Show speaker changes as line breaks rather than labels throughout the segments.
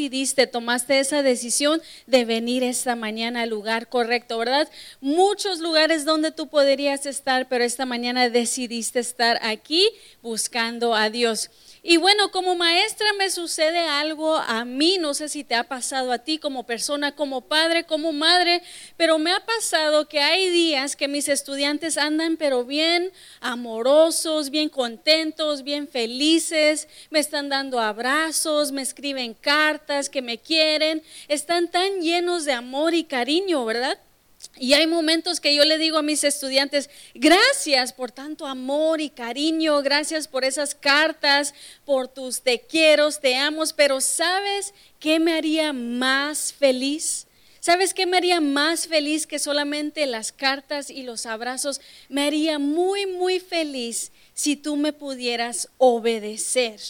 decidiste, tomaste esa decisión de venir esta mañana al lugar correcto, ¿verdad? Muchos lugares donde tú podrías estar, pero esta mañana decidiste estar aquí buscando a Dios. Y bueno, como maestra me sucede algo a mí, no sé si te ha pasado a ti como persona, como padre, como madre, pero me ha pasado que hay días que mis estudiantes andan pero bien amorosos, bien contentos, bien felices, me están dando abrazos, me escriben cartas que me quieren, están tan llenos de amor y cariño, ¿verdad? Y hay momentos que yo le digo a mis estudiantes, gracias por tanto amor y cariño, gracias por esas cartas, por tus te quiero, te amo, pero ¿sabes qué me haría más feliz? ¿Sabes qué me haría más feliz que solamente las cartas y los abrazos? Me haría muy, muy feliz si tú me pudieras obedecer.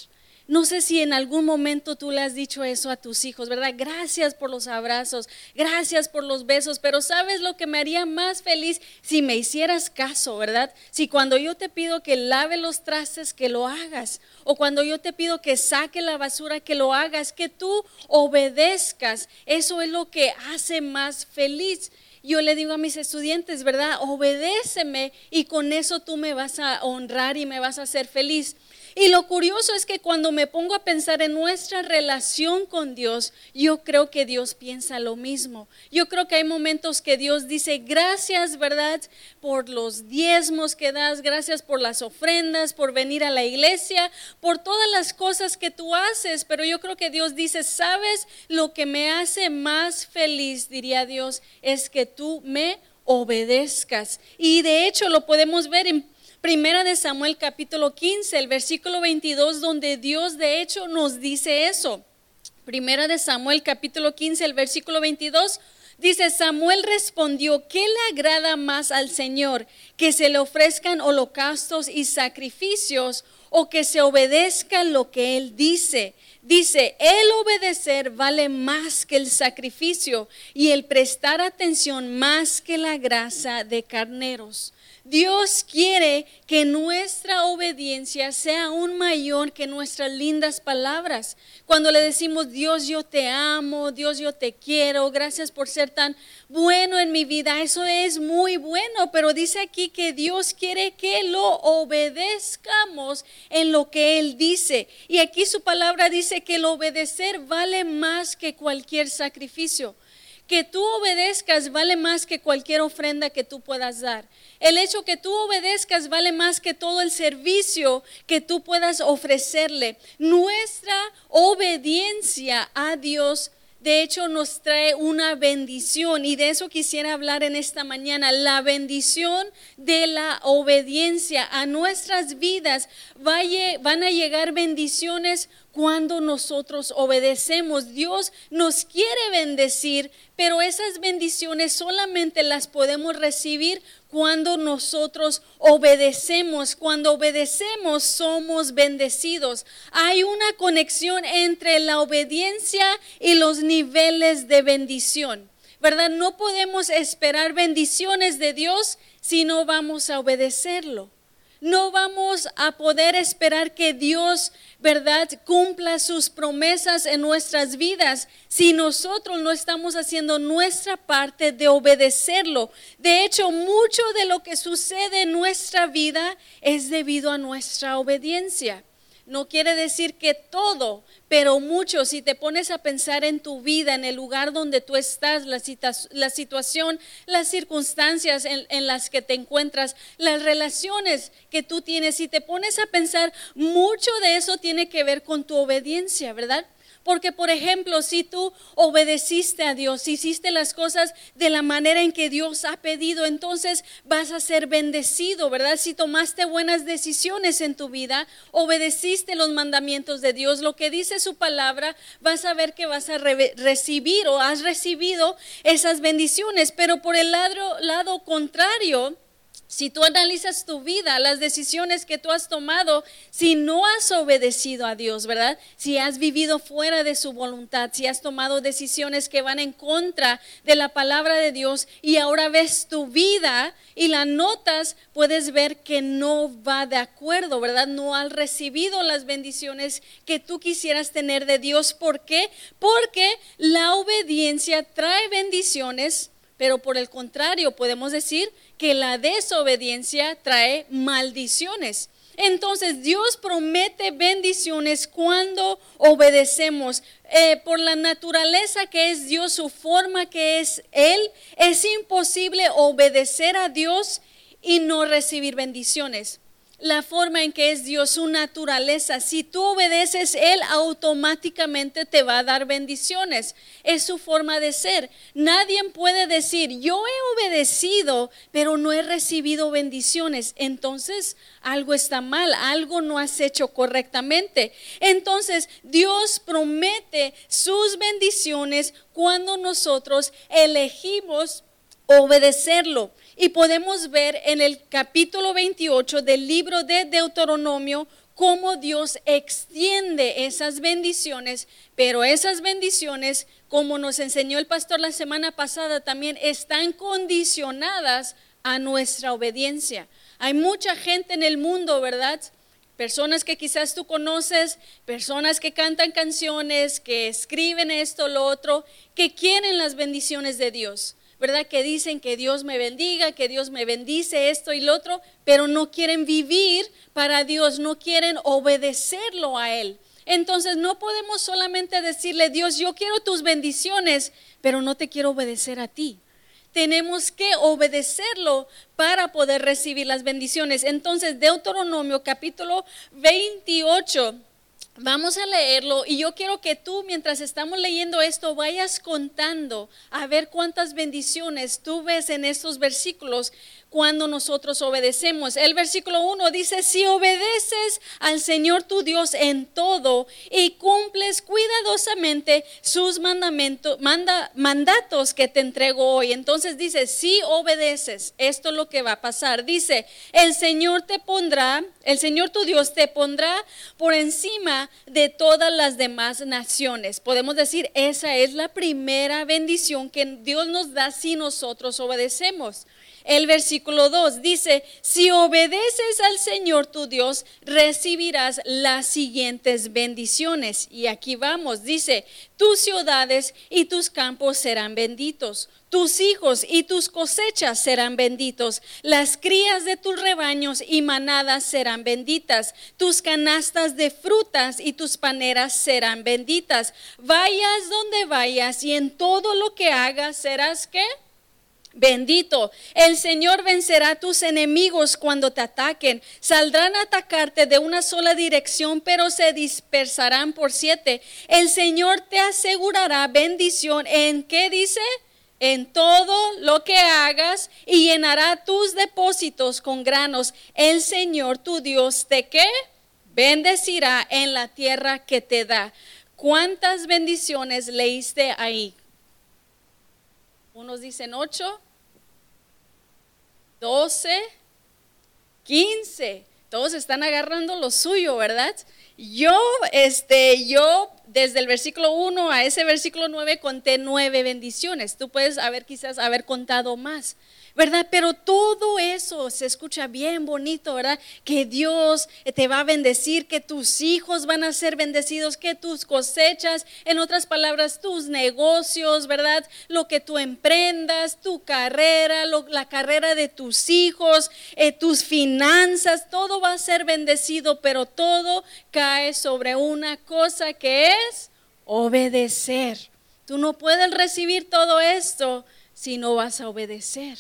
No sé si en algún momento tú le has dicho eso a tus hijos, ¿verdad? Gracias por los abrazos, gracias por los besos, pero ¿sabes lo que me haría más feliz si me hicieras caso, ¿verdad? Si cuando yo te pido que lave los trastes, que lo hagas, o cuando yo te pido que saque la basura, que lo hagas, que tú obedezcas, eso es lo que hace más feliz yo le digo a mis estudiantes, ¿verdad? Obedéceme y con eso tú me vas a honrar y me vas a hacer feliz. Y lo curioso es que cuando me pongo a pensar en nuestra relación con Dios, yo creo que Dios piensa lo mismo. Yo creo que hay momentos que Dios dice, gracias, ¿verdad? Por los diezmos que das, gracias por las ofrendas, por venir a la iglesia, por todas las cosas que tú haces. Pero yo creo que Dios dice, ¿sabes lo que me hace más feliz, diría Dios, es que tú me obedezcas. Y de hecho lo podemos ver en Primera de Samuel capítulo 15, el versículo 22, donde Dios de hecho nos dice eso. Primera de Samuel capítulo 15, el versículo 22. Dice, Samuel respondió, ¿qué le agrada más al Señor? ¿Que se le ofrezcan holocaustos y sacrificios o que se obedezca lo que Él dice? Dice, el obedecer vale más que el sacrificio y el prestar atención más que la grasa de carneros. Dios quiere que nuestra obediencia sea aún mayor que nuestras lindas palabras. Cuando le decimos, Dios, yo te amo, Dios, yo te quiero, gracias por ser tan bueno en mi vida, eso es muy bueno, pero dice aquí que Dios quiere que lo obedezcamos en lo que Él dice. Y aquí su palabra dice que el obedecer vale más que cualquier sacrificio que tú obedezcas vale más que cualquier ofrenda que tú puedas dar. El hecho que tú obedezcas vale más que todo el servicio que tú puedas ofrecerle. Nuestra obediencia a Dios de hecho nos trae una bendición y de eso quisiera hablar en esta mañana, la bendición de la obediencia a nuestras vidas. van a llegar bendiciones cuando nosotros obedecemos. Dios nos quiere bendecir, pero esas bendiciones solamente las podemos recibir cuando nosotros obedecemos. Cuando obedecemos somos bendecidos. Hay una conexión entre la obediencia y los niveles de bendición. ¿Verdad? No podemos esperar bendiciones de Dios si no vamos a obedecerlo no vamos a poder esperar que Dios, ¿verdad?, cumpla sus promesas en nuestras vidas si nosotros no estamos haciendo nuestra parte de obedecerlo. De hecho, mucho de lo que sucede en nuestra vida es debido a nuestra obediencia. No quiere decir que todo, pero mucho, si te pones a pensar en tu vida, en el lugar donde tú estás, la, la situación, las circunstancias en, en, las que te encuentras, las relaciones que tú tienes, si te pones a pensar, mucho de eso tiene que ver con tu obediencia, ¿verdad? Porque, por ejemplo, si tú obedeciste a Dios, hiciste las cosas de la manera en que Dios ha pedido, entonces vas a ser bendecido, ¿verdad? Si tomaste buenas decisiones en tu vida, obedeciste los mandamientos de Dios, lo que dice su palabra, vas a ver que vas a recibir o has recibido esas bendiciones. Pero por el lado, lado contrario, Si tú analizas tu vida, las decisiones que tú has tomado, si no has obedecido a Dios, ¿verdad? Si has vivido fuera de su voluntad, si has tomado decisiones que van en contra de la palabra de Dios y ahora ves tu vida y la notas, puedes ver que no va de acuerdo, ¿verdad? No has recibido las bendiciones que tú quisieras tener de Dios. ¿Por qué? Porque la obediencia trae bendiciones pero por el contrario, podemos decir que la desobediencia trae maldiciones. Entonces Dios promete bendiciones cuando obedecemos. Eh, por la naturaleza que es Dios, su forma que es Él, es imposible obedecer a Dios y no recibir bendiciones la forma en que es Dios, su naturaleza. Si tú obedeces, Él automáticamente te va a dar bendiciones. Es su forma de ser. Nadie puede decir, yo he obedecido, pero no he recibido bendiciones. Entonces, algo está mal, algo no has hecho correctamente. Entonces, Dios promete sus bendiciones cuando nosotros elegimos obedecerlo. Y podemos ver en el capítulo 28 del libro de Deuteronomio cómo Dios extiende esas bendiciones, pero esas bendiciones, como nos enseñó el pastor la semana pasada, también están condicionadas a nuestra obediencia. Hay mucha gente en el mundo, ¿verdad? Personas que quizás tú conoces, personas que cantan canciones, que escriben esto, lo otro, que quieren las bendiciones de Dios. ¿Verdad? Que dicen que Dios me bendiga, que Dios me bendice esto y lo otro, pero no quieren vivir para Dios, no quieren obedecerlo a Él. Entonces no podemos solamente decirle, Dios, yo quiero tus bendiciones, pero no te quiero obedecer a ti. Tenemos que obedecerlo para poder recibir las bendiciones. Entonces, Deuteronomio capítulo 28 Vamos a leerlo y yo quiero que tú mientras estamos leyendo esto vayas contando a ver cuántas bendiciones tú ves en estos versículos cuando nosotros obedecemos. El versículo 1 dice, si obedeces al Señor tu Dios en todo y cumples cuidadosamente sus mandamientos, manda, mandatos que te entrego hoy. Entonces dice, si obedeces, esto es lo que va a pasar. Dice, el Señor te pondrá, el Señor tu Dios te pondrá por encima de todas las demás naciones. Podemos decir, esa es la primera bendición que Dios nos da si nosotros obedecemos. El versículo 2 dice, si obedeces al Señor tu Dios, recibirás las siguientes bendiciones. Y aquí vamos, dice, tus ciudades y tus campos serán benditos. Tus hijos y tus cosechas serán benditos. Las crías de tus rebaños y manadas serán benditas. Tus canastas de frutas y tus paneras serán benditas. Vayas donde vayas y en todo lo que hagas serás qué? Bendito, el Señor vencerá tus enemigos cuando te ataquen. Saldrán a atacarte de una sola dirección, pero se dispersarán por siete. El Señor te asegurará bendición en qué dice? En todo lo que hagas y llenará tus depósitos con granos. El Señor tu Dios te qué? Bendecirá en la tierra que te da. ¿Cuántas bendiciones leíste ahí? Unos dicen ocho, doce, quince. Todos están agarrando lo suyo, ¿verdad? Yo, este, yo desde el versículo 1 a ese versículo 9 conté nueve bendiciones. Tú puedes haber quizás haber contado más. ¿verdad? Pero todo eso se escucha bien bonito, ¿verdad? Que Dios te va a bendecir, que tus hijos van a ser bendecidos, que tus cosechas, en otras palabras, tus negocios, ¿verdad? Lo que tú emprendas, tu carrera, la carrera de tus hijos, eh, tus finanzas, todo va a ser bendecido, pero todo cae sobre una cosa que es obedecer. Tú no puedes recibir todo esto si no vas a obedecer.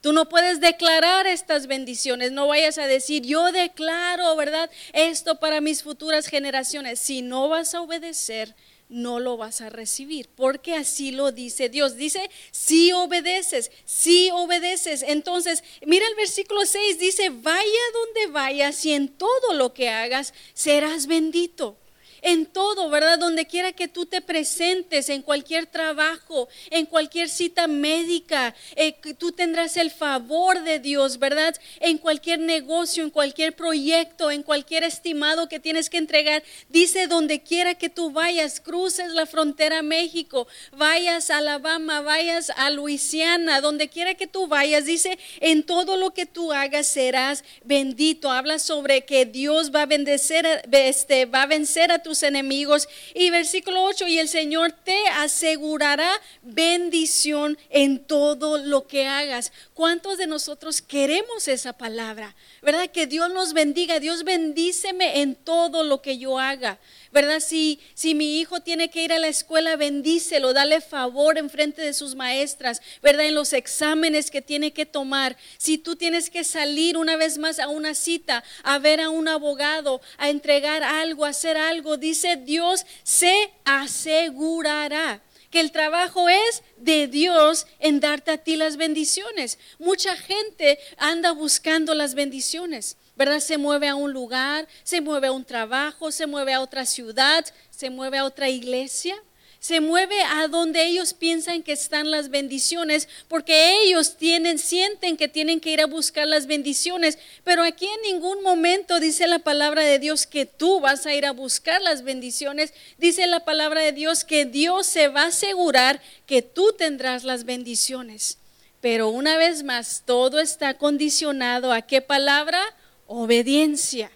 Tú no puedes declarar estas bendiciones, no vayas a decir, yo declaro, ¿verdad? Esto para mis futuras generaciones. Si no vas a obedecer, no lo vas a recibir, porque así lo dice Dios. Dice, si obedeces, si obedeces. Entonces, mira el versículo 6, dice, vaya donde vayas y en todo lo que hagas serás bendito. En todo, ¿verdad? Donde quiera que tú te presentes, en cualquier trabajo, en cualquier cita médica, eh, tú tendrás el favor de Dios, ¿verdad? En cualquier negocio, en cualquier proyecto, en cualquier estimado que tienes que entregar. Dice, donde quiera que tú vayas, cruces la frontera México, vayas a Alabama, vayas a Luisiana, donde quiera que tú vayas, dice, en todo lo que tú hagas serás bendito. Habla sobre que Dios va a bendecer, este, va a vencer a enemigos. Y versículo 8, y el Señor te asegurará bendición en todo lo que hagas. ¿Cuántos de nosotros queremos esa palabra? ¿Verdad? Que Dios nos bendiga. Dios bendíceme en todo lo que yo haga. ¿Verdad? Si, si mi hijo tiene que ir a la escuela, bendícelo, dale favor en frente de sus maestras, ¿verdad? En los exámenes que tiene que tomar. Si tú tienes que salir una vez más a una cita, a ver a un abogado, a entregar algo, a hacer algo, dice Dios, se asegurará que el trabajo es de Dios en darte a ti las bendiciones. Mucha gente anda buscando las bendiciones. ¿Verdad? Se mueve a un lugar, se mueve a un trabajo, se mueve a otra ciudad, se mueve a otra iglesia, se mueve a donde ellos piensan que están las bendiciones, porque ellos tienen, sienten que tienen que ir a buscar las bendiciones, pero aquí en ningún momento dice la palabra de Dios que tú vas a ir a buscar las bendiciones, dice la palabra de Dios que Dios se va a asegurar que tú tendrás las bendiciones. Pero una vez más, todo está condicionado a qué palabra? Obediencia.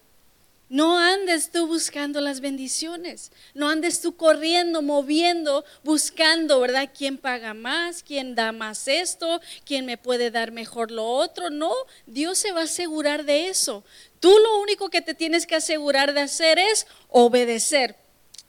No andes tú buscando las bendiciones, no andes tú corriendo, moviendo, buscando, ¿verdad? ¿Quién paga más? ¿Quién da más esto? ¿Quién me puede dar mejor lo otro? No, Dios se va a asegurar de eso. Tú lo único que te tienes que asegurar de hacer es obedecer.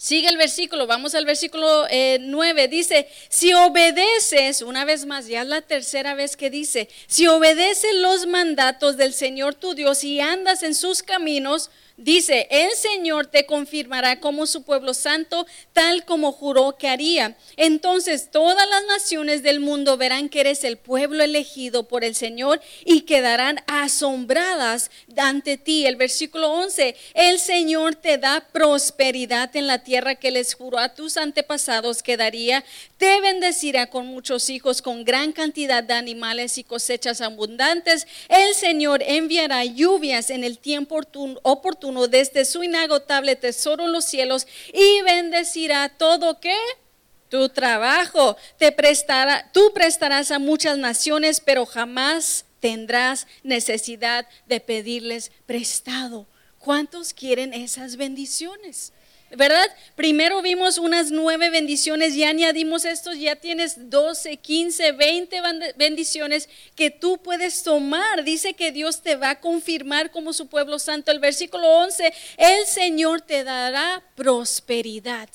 Sigue el versículo, vamos al versículo 9. Eh, dice, si obedeces, una vez más, ya es la tercera vez que dice, si obedeces los mandatos del Señor tu Dios y andas en sus caminos, Dice, el Señor te confirmará como su pueblo santo, tal como juró que haría. Entonces todas las naciones del mundo verán que eres el pueblo elegido por el Señor y quedarán asombradas ante ti. El versículo 11, el Señor te da prosperidad en la tierra que les juró a tus antepasados que daría. Te bendecirá con muchos hijos, con gran cantidad de animales y cosechas abundantes. El Señor enviará lluvias en el tiempo oportuno desde su inagotable tesoro en los cielos y bendecirá todo que tu trabajo te prestará, tú prestarás a muchas naciones, pero jamás tendrás necesidad de pedirles prestado. ¿Cuántos quieren esas bendiciones? ¿Verdad? Primero vimos unas nueve bendiciones, ya añadimos estos, ya tienes 12, 15, 20 bendiciones que tú puedes tomar. Dice que Dios te va a confirmar como su pueblo santo. El versículo 11, el Señor te dará prosperidad.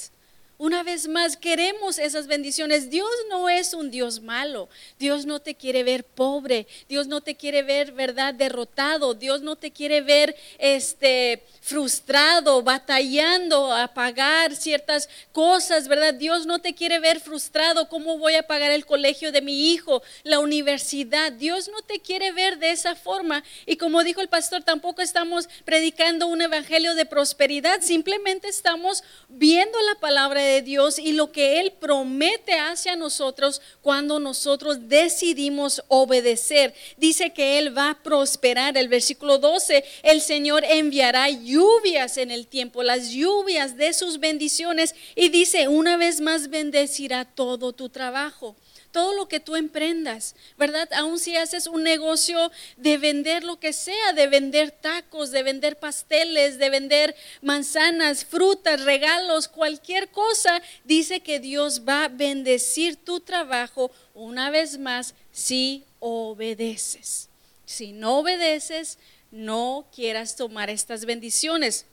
Una vez más, queremos esas bendiciones. Dios no es un Dios malo. Dios no te quiere ver pobre. Dios no te quiere ver, ¿verdad?, derrotado. Dios no te quiere ver este frustrado, batallando a pagar ciertas cosas, ¿verdad? Dios no te quiere ver frustrado. ¿Cómo voy a pagar el colegio de mi hijo, la universidad? Dios no te quiere ver de esa forma. Y como dijo el pastor, tampoco estamos predicando un evangelio de prosperidad. Simplemente estamos viendo la palabra de Dios y lo que Él promete hacia nosotros cuando nosotros decidimos obedecer. Dice que Él va a prosperar. El versículo 12, el Señor enviará lluvias en el tiempo, las lluvias de sus bendiciones. Y dice, una vez más bendecirá todo tu trabajo todo lo que tú emprendas, ¿verdad? Aun si haces un negocio de vender lo que sea, de vender tacos, de vender pasteles, de vender manzanas, frutas, regalos, cualquier cosa, dice que Dios va a bendecir tu trabajo una vez más si obedeces. Si no obedeces, no quieras tomar estas bendiciones.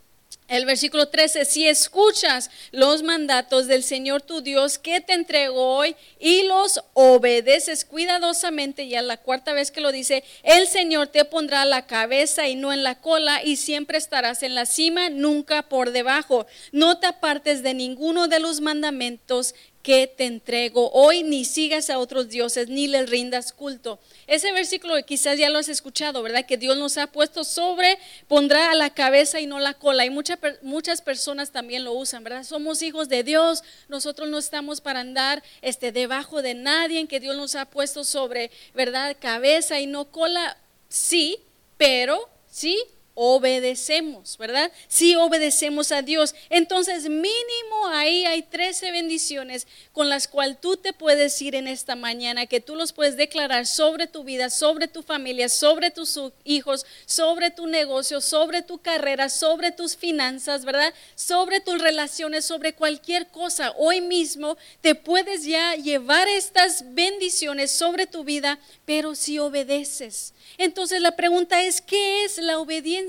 El versículo 13, si escuchas los mandatos del Señor tu Dios que te entregó hoy y los obedeces cuidadosamente, ya la cuarta vez que lo dice, el Señor te pondrá la cabeza y no en la cola y siempre estarás en la cima, nunca por debajo. No te apartes de ninguno de los mandamientos que te entrego hoy, ni sigas a otros dioses, ni les rindas culto. Ese versículo quizás ya lo has escuchado, ¿verdad? Que Dios nos ha puesto sobre, pondrá a la cabeza y no la cola. Y muchas muchas personas también lo usan, ¿verdad? Somos hijos de Dios, nosotros no estamos para andar este, debajo de nadie, en que Dios nos ha puesto sobre, ¿verdad? Cabeza y no cola, sí, pero sí obedecemos, ¿verdad? Si obedecemos a Dios. Entonces, mínimo ahí hay 13 bendiciones con las cuales tú te puedes ir en esta mañana, que tú los puedes declarar sobre tu vida, sobre tu familia, sobre tus hijos, sobre tu negocio, sobre tu carrera, sobre tus finanzas, ¿verdad? Sobre tus relaciones, sobre cualquier cosa. Hoy mismo te puedes ya llevar estas bendiciones sobre tu vida, pero si obedeces. Entonces la pregunta es, ¿qué es la obediencia?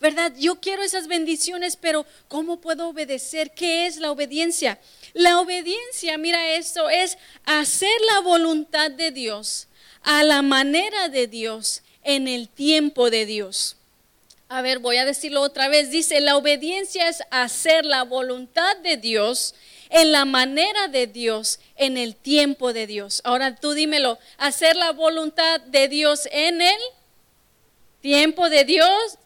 ¿Verdad? Yo quiero esas bendiciones, pero ¿cómo puedo obedecer? ¿Qué es la obediencia? La obediencia, mira esto, es hacer la voluntad de Dios a la manera de Dios en el tiempo de Dios. A ver, voy a decirlo otra vez. Dice, la obediencia es hacer la voluntad de Dios en la manera de Dios, en el tiempo de Dios. Ahora tú dímelo, hacer la voluntad de Dios en el tiempo de Dios.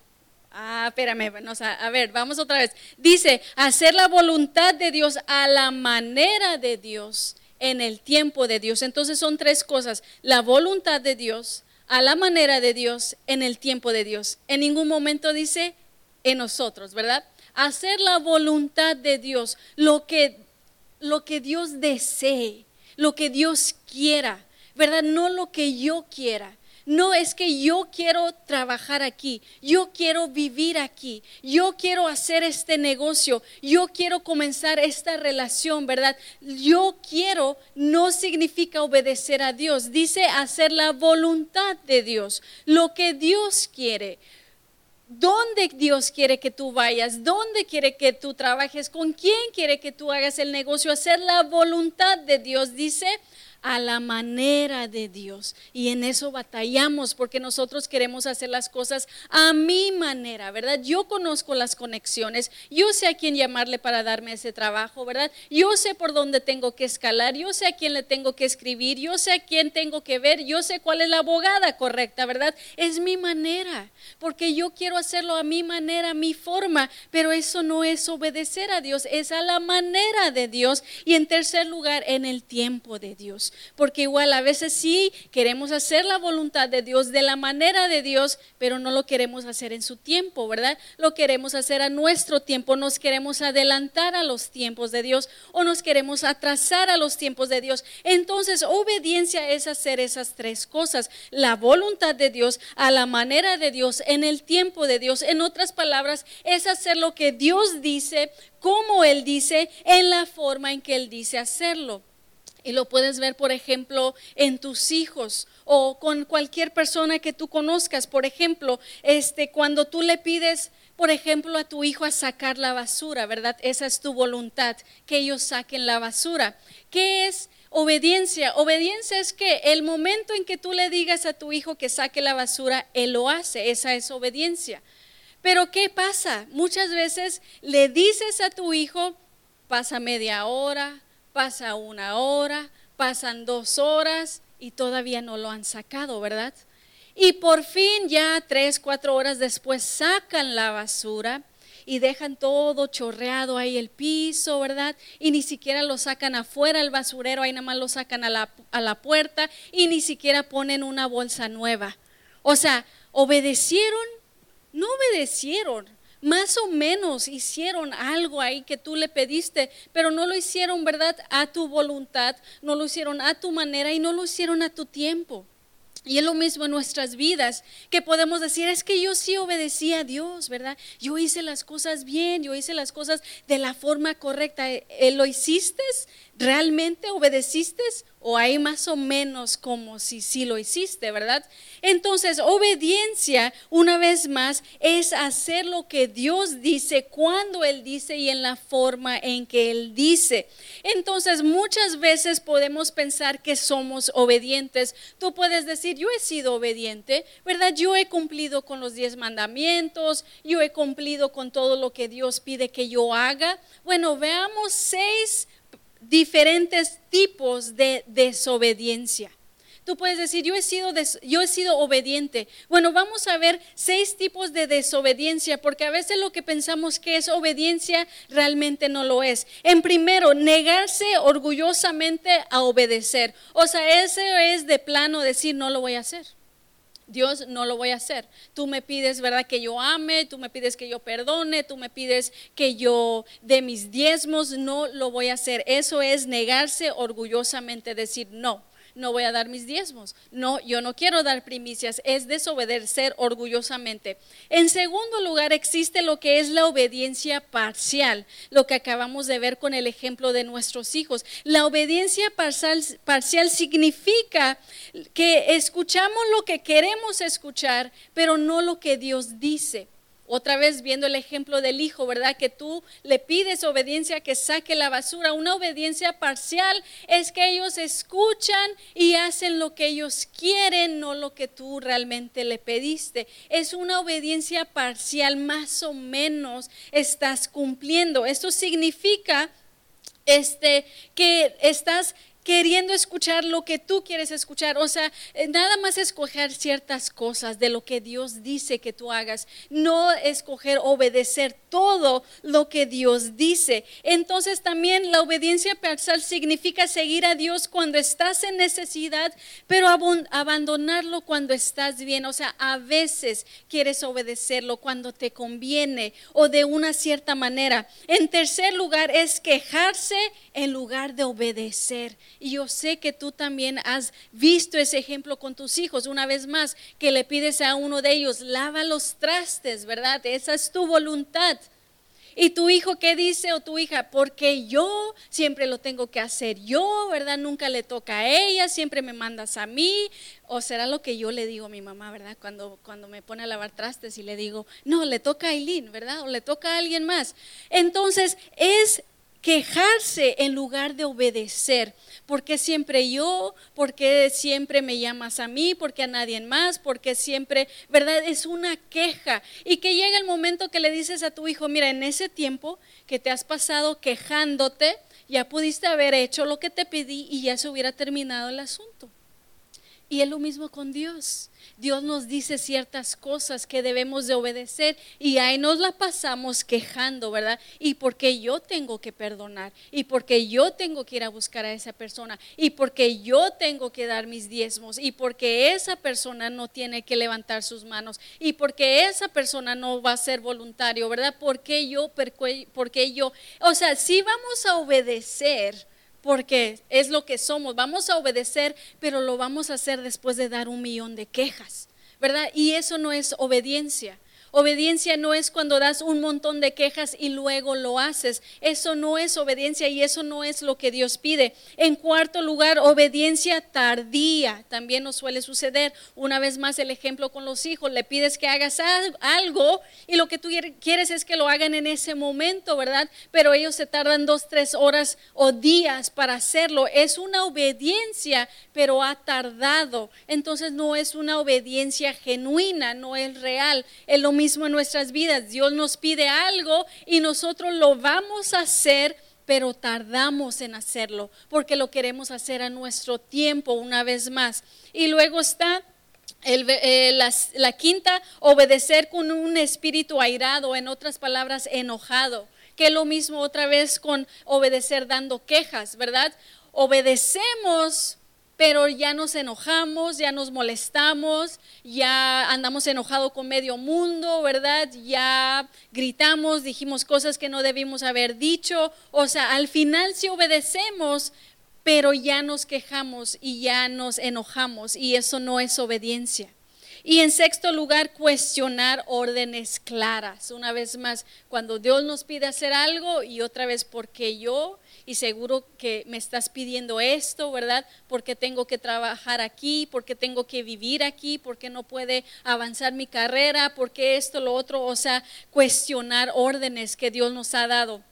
Ah, espérame, a ver, vamos otra vez. Dice, hacer la voluntad de Dios a la manera de Dios, en el tiempo de Dios. Entonces son tres cosas, la voluntad de Dios, a la manera de Dios, en el tiempo de Dios. En ningún momento dice en nosotros, ¿verdad? Hacer la voluntad de Dios, lo que lo que Dios desee, lo que Dios quiera, ¿verdad? No lo que yo quiera. No es que yo quiero trabajar aquí, yo quiero vivir aquí, yo quiero hacer este negocio, yo quiero comenzar esta relación, ¿verdad? Yo quiero no significa obedecer a Dios, dice hacer la voluntad de Dios, lo que Dios quiere. Dónde Dios quiere que tú vayas, dónde quiere que tú trabajes, con quién quiere que tú hagas el negocio, hacer la voluntad de Dios, dice a la manera de Dios. Y en eso batallamos porque nosotros queremos hacer las cosas a mi manera, ¿verdad? Yo conozco las conexiones, yo sé a quién llamarle para darme ese trabajo, ¿verdad? Yo sé por dónde tengo que escalar, yo sé a quién le tengo que escribir, yo sé a quién tengo que ver, yo sé cuál es la abogada correcta, ¿verdad? Es mi manera, porque yo quiero hacerlo a mi manera, a mi forma, pero eso no es obedecer a Dios, es a la manera de Dios y en tercer lugar, en el tiempo de Dios porque igual a veces sí queremos hacer la voluntad de Dios de la manera de Dios, pero no lo queremos hacer en su tiempo, ¿verdad? Lo queremos hacer a nuestro tiempo, nos queremos adelantar a los tiempos de Dios o nos queremos atrasar a los tiempos de Dios. Entonces, obediencia es hacer esas tres cosas, la voluntad de Dios a la manera de Dios, en el tiempo de Dios. En otras palabras, es hacer lo que Dios dice, como Él dice, en la forma en que Él dice hacerlo. Y lo puedes ver, por ejemplo, en tus hijos o con cualquier persona que tú conozcas. Por ejemplo, este, cuando tú le pides, por ejemplo, a tu hijo a sacar la basura, ¿verdad? Esa es tu voluntad, que ellos saquen la basura. ¿Qué es obediencia? Obediencia es que el momento en que tú le digas a tu hijo que saque la basura, él lo hace. Esa es obediencia. Pero ¿qué pasa? Muchas veces le dices a tu hijo, pasa media hora, pasa una hora, pasan dos horas y todavía no lo han sacado, ¿verdad? Y por fin ya tres, cuatro horas después sacan la basura y dejan todo chorreado ahí el piso, ¿verdad? Y ni siquiera lo sacan afuera el basurero, ahí nada más lo sacan a la, a la puerta y ni siquiera ponen una bolsa nueva. O sea, obedecieron, no obedecieron, más o menos hicieron algo ahí que tú le pediste, pero no lo hicieron, ¿verdad? A tu voluntad, no lo hicieron a tu manera y no lo hicieron a tu tiempo. Y es lo mismo en nuestras vidas, que podemos decir, es que yo sí obedecí a Dios, ¿verdad? Yo hice las cosas bien, yo hice las cosas de la forma correcta. ¿Eh, ¿Lo hiciste? ¿Realmente obedeciste? ¿O hay más o menos como si sí lo hiciste, verdad? Entonces, obediencia, una vez más, es hacer lo que Dios dice, cuando Él dice y en la forma en que Él dice. Entonces, muchas veces podemos pensar que somos obedientes. Tú puedes decir, yo he sido obediente, ¿verdad? Yo he cumplido con los diez mandamientos, yo he cumplido con todo lo que Dios pide que yo haga. Bueno, veamos seis diferentes tipos de desobediencia. Tú puedes decir, yo he sido, yo he sido obediente. Bueno, vamos a ver seis tipos de desobediencia, porque a veces lo que pensamos que es obediencia realmente no lo es. En primero, negarse orgullosamente a obedecer. O sea, ese es de plano decir, no lo voy a hacer. Dios, no lo voy a hacer. Tú me pides, ¿verdad? Que yo ame, tú me pides que yo perdone, tú me pides que yo dé mis diezmos, no lo voy a hacer. Eso es negarse orgullosamente, decir no no voy a dar mis diezmos. No, yo no quiero dar primicias, es desobedecer orgullosamente. En segundo lugar, existe lo que es la obediencia parcial, lo que acabamos de ver con el ejemplo de nuestros hijos. La obediencia parcial, significa que escuchamos lo que queremos escuchar, pero no lo que Dios dice. Otra vez viendo el ejemplo del hijo, ¿verdad? Que tú le pides obediencia que saque la basura. Una obediencia parcial es que ellos escuchan y hacen lo que ellos quieren, no lo que tú realmente le pediste. Es una obediencia parcial, más o menos estás cumpliendo. Esto significa este que estás queriendo escuchar lo que tú quieres escuchar. O sea, eh, nada más escoger ciertas cosas de lo que Dios dice que tú hagas, no escoger obedecer todo lo que Dios dice. Entonces también la obediencia parcial significa seguir a Dios cuando estás en necesidad, pero abandonarlo cuando estás bien. O sea, a veces quieres obedecerlo cuando te conviene o de una cierta manera. En tercer lugar es quejarse en lugar de obedecer. Y yo sé que tú también has visto ese ejemplo con tus hijos. Una vez más, que le pides a uno de ellos, lava los trastes, ¿verdad? Esa es tu voluntad. Y tu hijo, ¿qué dice? O tu hija, porque yo siempre lo tengo que hacer yo, ¿verdad? Nunca le toca a ella, siempre me mandas a mí. O será lo que yo le digo a mi mamá, ¿verdad? Cuando, cuando me pone a lavar trastes y le digo, no, le toca a Aileen, ¿verdad? O le toca a alguien más. Entonces, es quejarse en lugar de obedecer. ¿Por qué siempre yo? ¿Por qué siempre me llamas a mí? ¿Por qué a nadie más? ¿Por qué siempre, verdad? Es una queja. Y que llega el momento que le dices a tu hijo, mira, en ese tiempo que te has pasado quejándote, ya pudiste haber hecho lo que te pedí y ya se hubiera terminado el asunto. Y es lo mismo con Dios. Dios nos dice ciertas cosas que debemos de obedecer y ahí nos la pasamos quejando, ¿verdad? Y porque yo tengo que perdonar, y porque yo tengo que ir a buscar a esa persona, y porque yo tengo que dar mis diezmos, y porque esa persona no tiene que levantar sus manos, y porque esa persona no va a ser voluntario, ¿verdad? Porque yo, porque yo, o sea, si vamos a obedecer, porque es lo que somos. Vamos a obedecer, pero lo vamos a hacer después de dar un millón de quejas, ¿verdad? Y eso no es obediencia. Obediencia no es cuando das un montón de quejas y luego lo haces. Eso no es obediencia y eso no es lo que Dios pide. En cuarto lugar, obediencia tardía. También nos suele suceder. Una vez más el ejemplo con los hijos. Le pides que hagas algo y lo que tú quieres es que lo hagan en ese momento, ¿verdad? Pero ellos se tardan dos, tres horas o días para hacerlo. Es una obediencia, pero ha tardado. Entonces no es una obediencia genuina, no es real. Es lo mismo en nuestras vidas. Dios nos pide algo y nosotros lo vamos a hacer, pero tardamos en hacerlo porque lo queremos hacer a nuestro tiempo una vez más. Y luego está eh, la, quinta, obedecer con un espíritu airado, en otras palabras, enojado, que lo mismo otra vez con obedecer dando quejas, ¿verdad? Obedecemos pero ya nos enojamos, ya nos molestamos, ya andamos enojados con medio mundo, ¿verdad? Ya gritamos, dijimos cosas que no debimos haber dicho, o sea, al final sí obedecemos, pero ya nos quejamos y ya nos enojamos y eso no es obediencia. Y en sexto lugar, cuestionar órdenes claras. Una vez más, cuando Dios nos pide hacer algo y otra vez porque yo y seguro que me estás pidiendo esto, ¿verdad? Porque tengo que trabajar aquí, porque tengo que vivir aquí, porque no puede avanzar mi carrera, porque esto, lo otro, o sea, cuestionar órdenes que Dios nos ha dado.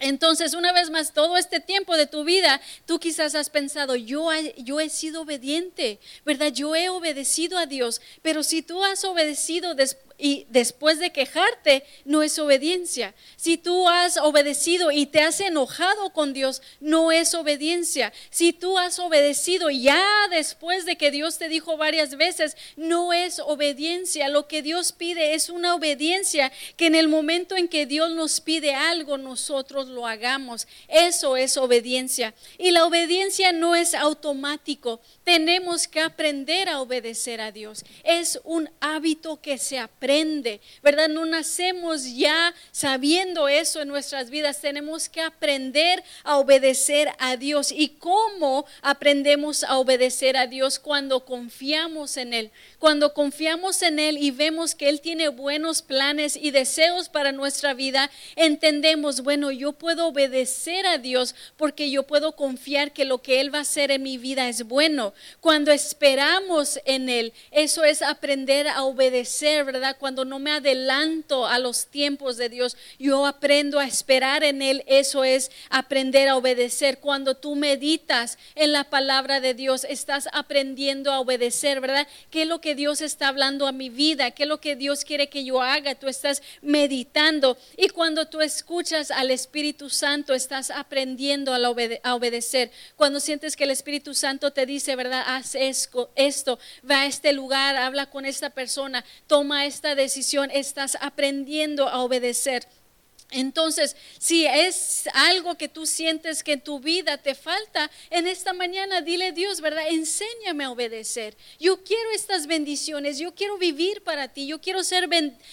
Entonces, una vez más, todo este tiempo de tu vida, tú quizás has pensado, yo, yo he sido obediente, ¿verdad? Yo he obedecido a Dios, pero si tú has obedecido y después de quejarte, no es obediencia. Si tú has obedecido y te has enojado con Dios, no es obediencia. Si tú has obedecido ya después de que Dios te dijo varias veces, no es obediencia. Lo que Dios pide es una obediencia que en el momento en que Dios nos pide algo, nosotros lo hagamos. Eso es obediencia. Y la obediencia no es automático. Tenemos que aprender a obedecer a Dios. Es un hábito que se aprende, ¿verdad? No nacemos ya sabiendo eso en nuestras vidas. Tenemos que aprender a obedecer a Dios. ¿Y cómo aprendemos a obedecer a Dios? Cuando confiamos en Él. Cuando confiamos en Él y vemos que Él tiene buenos planes y deseos para nuestra vida, entendemos, bueno, yo puedo obedecer a Dios porque yo puedo confiar que lo que Él va a hacer en mi vida es bueno. Cuando esperamos en Él, eso es aprender a obedecer, ¿verdad? Cuando no me adelanto a los tiempos de Dios, yo aprendo a esperar en Él, eso es aprender a obedecer. Cuando tú meditas en la palabra de Dios, estás aprendiendo a obedecer, ¿verdad? ¿Qué es lo que Dios está hablando a mi vida? ¿Qué es lo que Dios quiere que yo haga? Tú estás meditando y cuando tú escuchas al Espíritu Santo, estás aprendiendo a, obedecer. Cuando sientes que el Espíritu Santo te dice, ¿verdad? Haz esto, va a este lugar, habla con esta persona, toma esta decisión, estás aprendiendo a obedecer. Entonces, si es algo que tú sientes que en tu vida te falta, en esta mañana dile Dios, ¿verdad? Enséñame a obedecer. Yo quiero estas bendiciones, yo quiero vivir para ti, yo quiero ser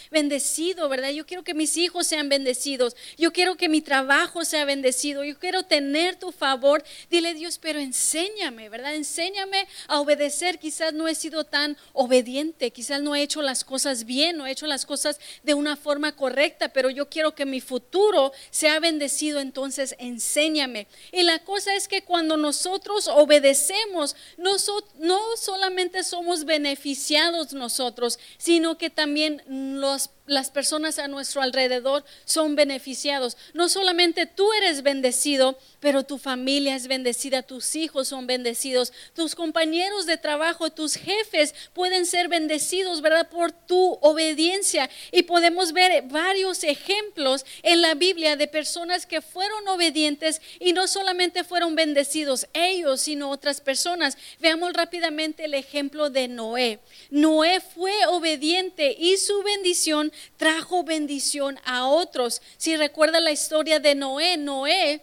bendecido, ¿verdad? Yo quiero que mis hijos sean bendecidos, yo quiero que mi trabajo sea bendecido, yo quiero tener tu favor. Dile Dios, pero enséñame, ¿verdad? Enséñame a obedecer. Quizás no he sido tan obediente, quizás no he hecho las cosas bien, no he hecho las cosas de una forma correcta, pero yo quiero que mi futuro sea bendecido, entonces enséñame. Y la cosa es que cuando nosotros obedecemos, no, no solamente somos beneficiados nosotros, sino que también los las personas a nuestro alrededor son beneficiados. No solamente tú eres bendecido, pero tu familia es bendecida, tus hijos son bendecidos, tus compañeros de trabajo, tus jefes pueden ser bendecidos, ¿verdad? Por tu obediencia. Y podemos ver varios ejemplos en la Biblia de personas que fueron obedientes y no solamente fueron bendecidos ellos, sino otras personas. Veamos rápidamente el ejemplo de Noé. Noé fue obediente y su bendición trajo bendición a otros. Si recuerda la historia de Noé, Noé,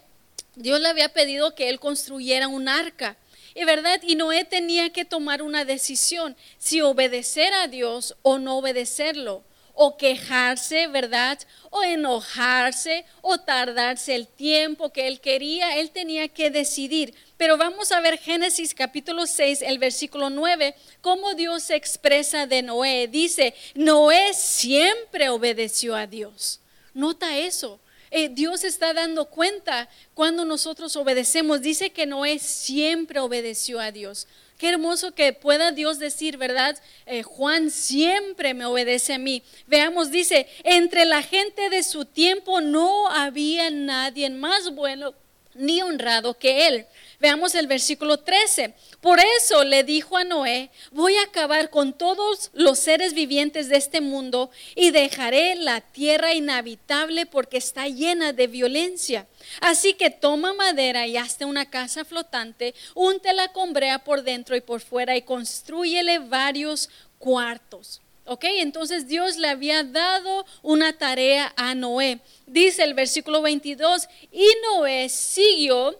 Dios le había pedido que él construyera un arca. Y verdad, y Noé tenía que tomar una decisión, si obedecer a Dios o no obedecerlo o quejarse, ¿verdad? O enojarse o tardarse el tiempo que él quería, él tenía que decidir. Pero vamos a ver Génesis capítulo 6, el versículo 9, cómo Dios se expresa de Noé. Dice, Noé siempre obedeció a Dios. Nota eso. Eh, Dios está dando cuenta cuando nosotros obedecemos. Dice que Noé siempre obedeció a Dios. Qué hermoso que pueda Dios decir, ¿verdad? Eh, Juan siempre me obedece a mí. Veamos, dice, entre la gente de su tiempo no había nadie más bueno ni honrado que él. Veamos el versículo 13. Por eso le dijo a Noé, voy a acabar con todos los seres vivientes de este mundo y dejaré la tierra inhabitable porque está llena de violencia. Así que toma madera y hazte una casa flotante, úntela con brea por dentro y por fuera y construyele varios cuartos. ¿Ok? Entonces Dios le había dado una tarea a Noé. Dice el versículo 22, y Noé siguió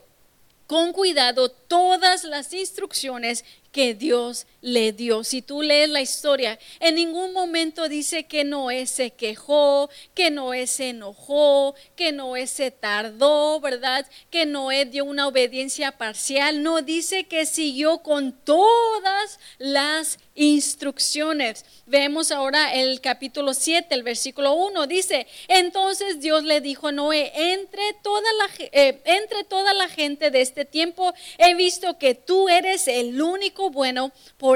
con cuidado todas las instrucciones que Dios le dio. Si tú lees la historia, en ningún momento dice que Noé se quejó, que Noé se enojó, que Noé se tardó, ¿verdad? Que Noé dio una obediencia parcial. No dice que siguió con todas las instrucciones. Vemos ahora el capítulo 7, el versículo 1. Dice, entonces Dios le dijo a Noé, entre toda, la, eh, entre toda la gente de este tiempo he visto que tú eres el único bueno,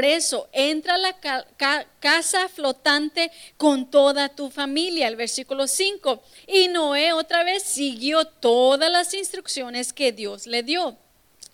eso entra a la casa flotante con toda tu familia. El versículo 5. Y Noé otra vez siguió todas las instrucciones que Dios le dio.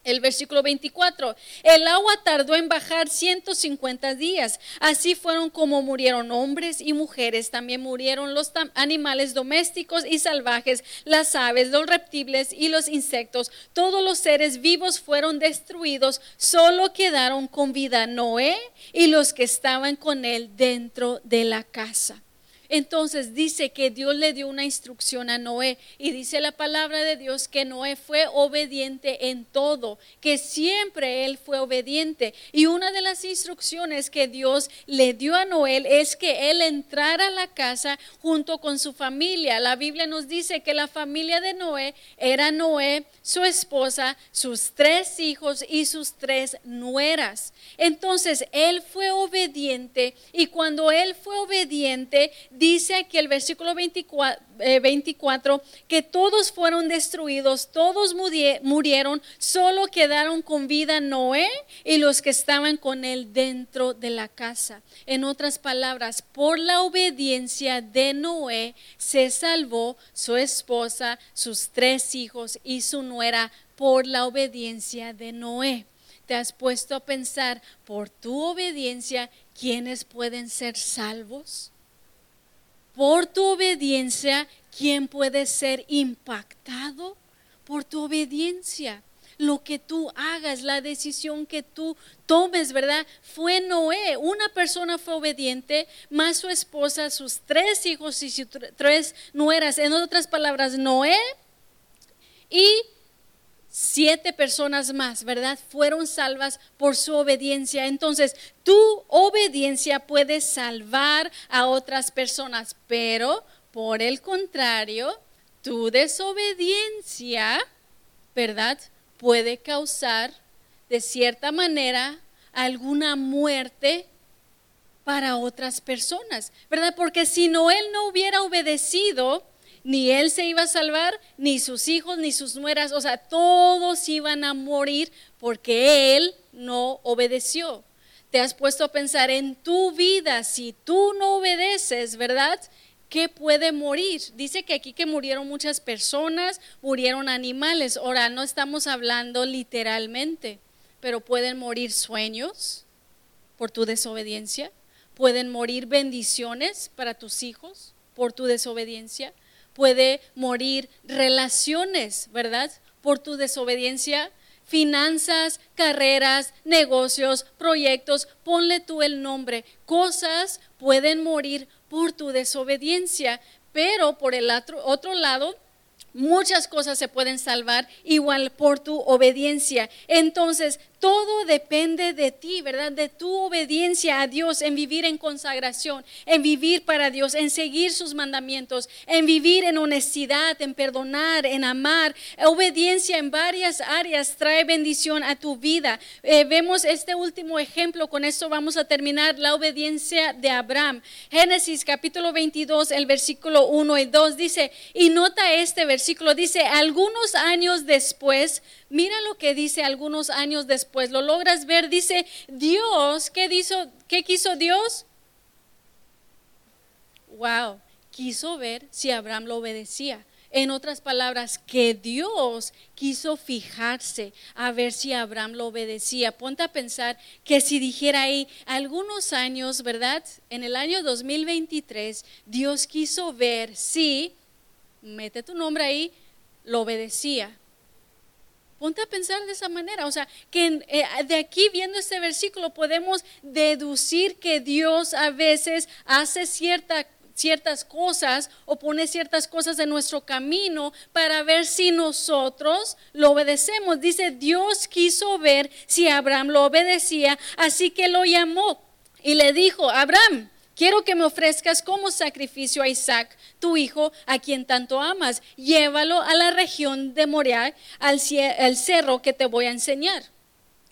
El versículo 24, el agua tardó en bajar 150 días. Así fueron como murieron hombres y mujeres. También murieron los animales domésticos y salvajes, las aves, los reptiles y los insectos. Todos los seres vivos fueron destruidos. Solo quedaron con vida Noé y los que estaban con él dentro de la casa. Entonces dice que Dios le dio una instrucción a Noé y dice la palabra de Dios que Noé fue obediente en todo, que siempre él fue obediente. Y una de las instrucciones que Dios le dio a Noé es que él entrara a la casa junto con su familia. La Biblia nos dice que la familia de Noé era Noé, su esposa, sus tres hijos y sus tres nueras. Entonces él fue obediente y cuando él fue obediente, dice aquí el versículo 24, 24 eh, que todos fueron destruidos, todos murieron, solo quedaron con vida Noé y los que estaban con él dentro de la casa. En otras palabras, por la obediencia de Noé se salvó su esposa, sus tres hijos y su nuera por la obediencia de Noé. ¿Te has puesto a pensar por tu obediencia quiénes pueden ser salvos? Por tu obediencia, ¿quién puede ser impactado? Por tu obediencia. Lo que tú hagas, la decisión que tú tomes, ¿verdad? Fue Noé. Una persona fue obediente, más su esposa, sus tres hijos y sus tres nueras. En otras palabras, Noé y siete personas más, ¿verdad? Fueron salvas por su obediencia. Entonces, tu obediencia puede salvar a otras personas, pero por el contrario, tu desobediencia, ¿verdad? Puede causar de cierta manera alguna muerte para otras personas, ¿verdad? Porque si Noel no hubiera obedecido, ni él se iba a salvar, ni sus hijos, ni sus nueras, o sea, todos iban a morir porque él no obedeció. Te has puesto a pensar en tu vida, si tú no obedeces, ¿verdad? ¿Qué puede morir? Dice que aquí que murieron muchas personas, murieron animales. Ahora, no estamos hablando literalmente, pero pueden morir sueños por tu desobediencia, pueden morir bendiciones para tus hijos por tu desobediencia, puede morir relaciones, ¿verdad? Por tu desobediencia, finanzas, carreras, negocios, proyectos, ponle tú el nombre. Cosas pueden morir por tu desobediencia, pero por el otro, otro lado, muchas cosas se pueden salvar igual por tu obediencia. Entonces, todo depende de ti, ¿verdad? De tu obediencia a Dios, en vivir en consagración, en vivir para Dios, en seguir sus mandamientos, en vivir en honestidad, en perdonar, en amar. Obediencia en varias áreas trae bendición a tu vida. Eh, vemos este último ejemplo, con esto vamos a terminar, la obediencia de Abraham. Génesis capítulo 22, el versículo 1 y 2 dice, y nota este versículo, dice, algunos años después, Mira lo que dice algunos años después, lo logras ver, dice Dios, ¿qué, hizo, qué quiso Dios? Wow, quiso ver si Abraham lo obedecía. En otras palabras, que Dios quiso fijarse a ver si Abraham lo obedecía. Ponte a pensar que si dijera ahí algunos años, ¿verdad? En el año 2023, Dios quiso ver si, mete tu nombre ahí, lo obedecía. Ponte a pensar de esa manera. O sea, que eh, de aquí viendo este versículo podemos deducir que Dios a veces hace ciertas cosas o pone ciertas cosas en nuestro camino para ver si nosotros lo obedecemos. Dice, Dios quiso ver si Abraham lo obedecía, así que lo llamó y le dijo, Abraham, quiero que me ofrezcas como sacrificio a Isaac, tu hijo, a quien tanto amas. Llévalo a la región de Moriah, al, cerro que te voy a enseñar.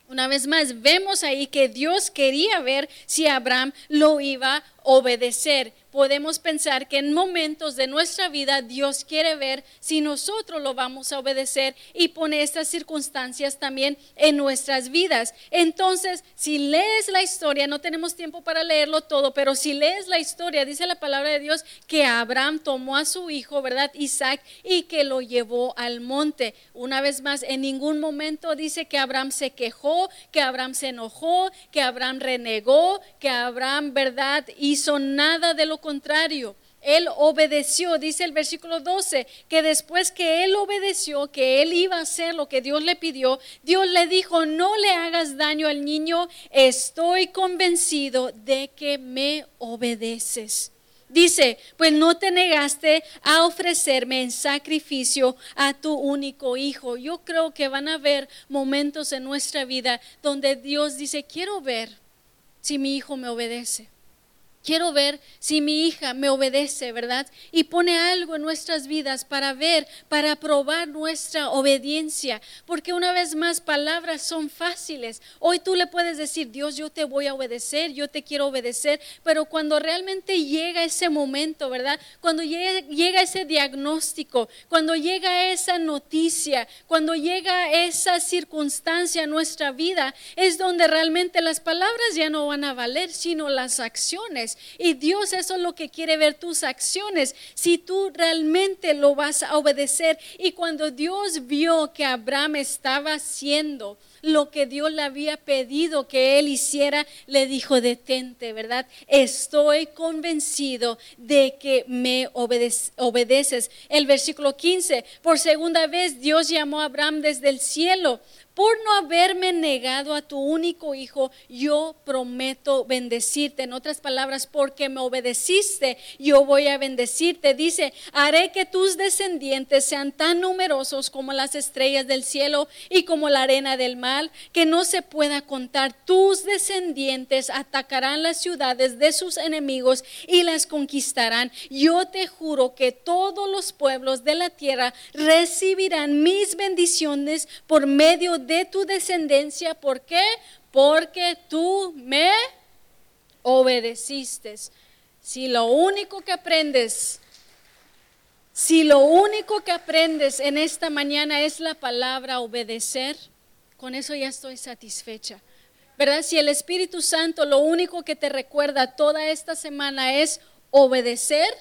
Una vez más, vemos ahí que Dios quería ver si Abraham lo iba a obedecer, podemos pensar que en momentos de nuestra vida Dios quiere ver si nosotros lo vamos a obedecer y pone estas circunstancias también en nuestras vidas. Entonces, si lees la historia, no tenemos tiempo para leerlo todo, pero si lees la historia, dice la palabra de Dios que Abraham tomó a su hijo, ¿verdad? Isaac, y que lo llevó al monte. Una vez más, en ningún momento dice que Abraham se quejó, que Abraham se enojó, que Abraham renegó, que Abraham, ¿verdad? Hizo nada de lo contrario. Él obedeció, dice el versículo 12, que después que él obedeció, que él iba a hacer lo que Dios le pidió, Dios le dijo, no le hagas daño al niño, estoy convencido de que me obedeces. Dice, pues no te negaste a ofrecerme en sacrificio a tu único hijo. Yo creo que van a haber momentos en nuestra vida donde Dios dice, quiero ver si mi hijo me obedece. Quiero ver si mi hija me obedece, ¿verdad? Y pone algo en nuestras vidas para ver, para probar nuestra obediencia. Porque una vez más, palabras son fáciles. Hoy tú le puedes decir, Dios, yo te voy a obedecer, yo te quiero obedecer. Pero cuando realmente llega ese momento, ¿verdad? Cuando llega, ese diagnóstico, cuando llega esa noticia, cuando llega esa circunstancia en nuestra vida, es donde realmente las palabras ya no van a valer, sino las acciones y Dios eso es lo que quiere ver tus acciones, si tú realmente lo vas a obedecer. Y cuando Dios vio que Abraham estaba haciendo lo que Dios le había pedido que él hiciera, le dijo, detente, ¿verdad? Estoy convencido de que me obedeces. El versículo 15, por segunda vez Dios llamó a Abraham desde el cielo por no haberme negado a tu único hijo, yo prometo bendecirte. En otras palabras, porque me obedeciste, yo voy a bendecirte. Dice, haré que tus descendientes sean tan numerosos como las estrellas del cielo y como la arena del mar, que no se pueda contar. Tus descendientes atacarán las ciudades de sus enemigos y las conquistarán. Yo te juro que todos los pueblos de la tierra recibirán mis bendiciones por medio de de tu descendencia. ¿Por qué? Porque tú me obedeciste. Si lo único que aprendes, si lo único que aprendes en esta mañana es la palabra obedecer, con eso ya estoy satisfecha. ¿Verdad? Si el Espíritu Santo lo único que te recuerda toda esta semana es obedecer,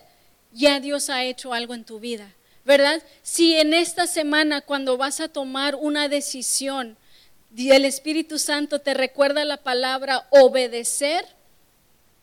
ya Dios ha hecho algo en tu vida. ¿Verdad? Si en esta semana cuando vas a tomar una decisión, el Espíritu Santo te recuerda la palabra obedecer,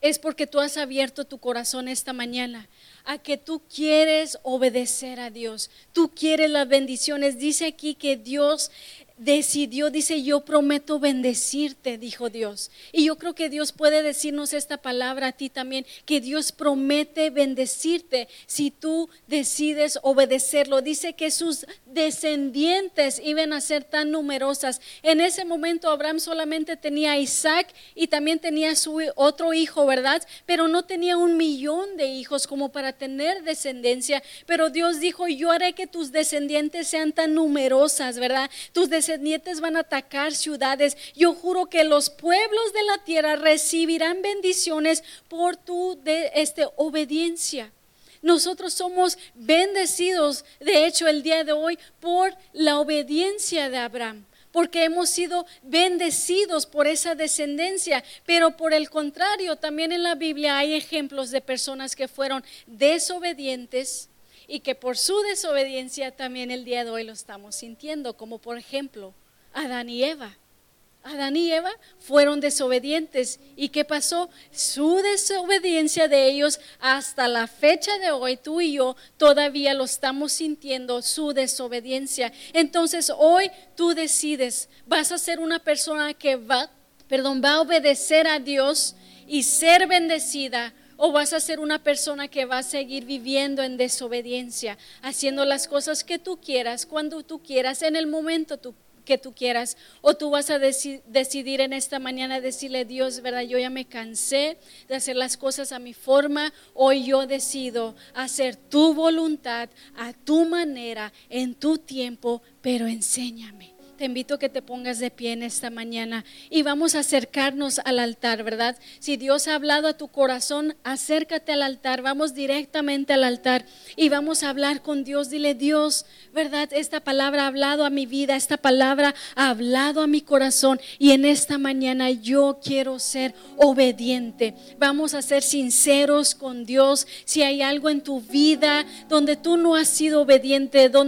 es porque tú has abierto tu corazón esta mañana a que tú quieres obedecer a Dios, tú quieres las bendiciones. Dice aquí que Dios decidió, dice, yo prometo bendecirte, dijo Dios. Y yo creo que Dios puede decirnos esta palabra a ti también, que Dios promete bendecirte si tú decides obedecerlo. Dice que sus descendientes iban a ser tan numerosas. En ese momento Abraham solamente tenía a Isaac y también tenía su otro hijo, ¿verdad? Pero no tenía un millón de hijos como para tener descendencia. Pero Dios dijo, yo haré que tus descendientes sean tan numerosas, ¿verdad? Tus descendientes descendientes van a atacar ciudades. Yo juro que los pueblos de la tierra recibirán bendiciones por tu de, este, obediencia. Nosotros somos bendecidos, de hecho, el día de hoy por la obediencia de Abraham porque hemos sido bendecidos por esa descendencia. Pero por el contrario, también en la Biblia hay ejemplos de personas que fueron desobedientes y que por su desobediencia también el día de hoy lo estamos sintiendo, como por ejemplo Adán y Eva. Adán y Eva fueron desobedientes. ¿Y qué pasó? Su desobediencia de ellos hasta la fecha de hoy, tú y yo todavía lo estamos sintiendo, su desobediencia. Entonces hoy tú decides, vas a ser una persona que va, perdón, va a obedecer a Dios y ser bendecida o vas a ser una persona que va a seguir viviendo en desobediencia, haciendo las cosas que tú quieras, cuando tú quieras, en el momento que tú quieras, o tú vas a decidir en esta mañana decirle, Dios, ¿verdad? Yo ya me cansé de hacer las cosas a mi forma, hoy yo decido hacer tu voluntad a tu manera, en tu tiempo, pero enséñame Te invito a que te pongas de pie en esta mañana y vamos a acercarnos al altar, ¿verdad? Si Dios ha hablado a tu corazón, acércate al altar, vamos directamente al altar y vamos a hablar con Dios. Dile, Dios, ¿verdad? Esta palabra ha hablado a mi vida, esta palabra ha hablado a mi corazón y en esta mañana yo quiero ser obediente. Vamos a ser sinceros con Dios. Si hay algo en tu vida donde tú no has sido obediente, donde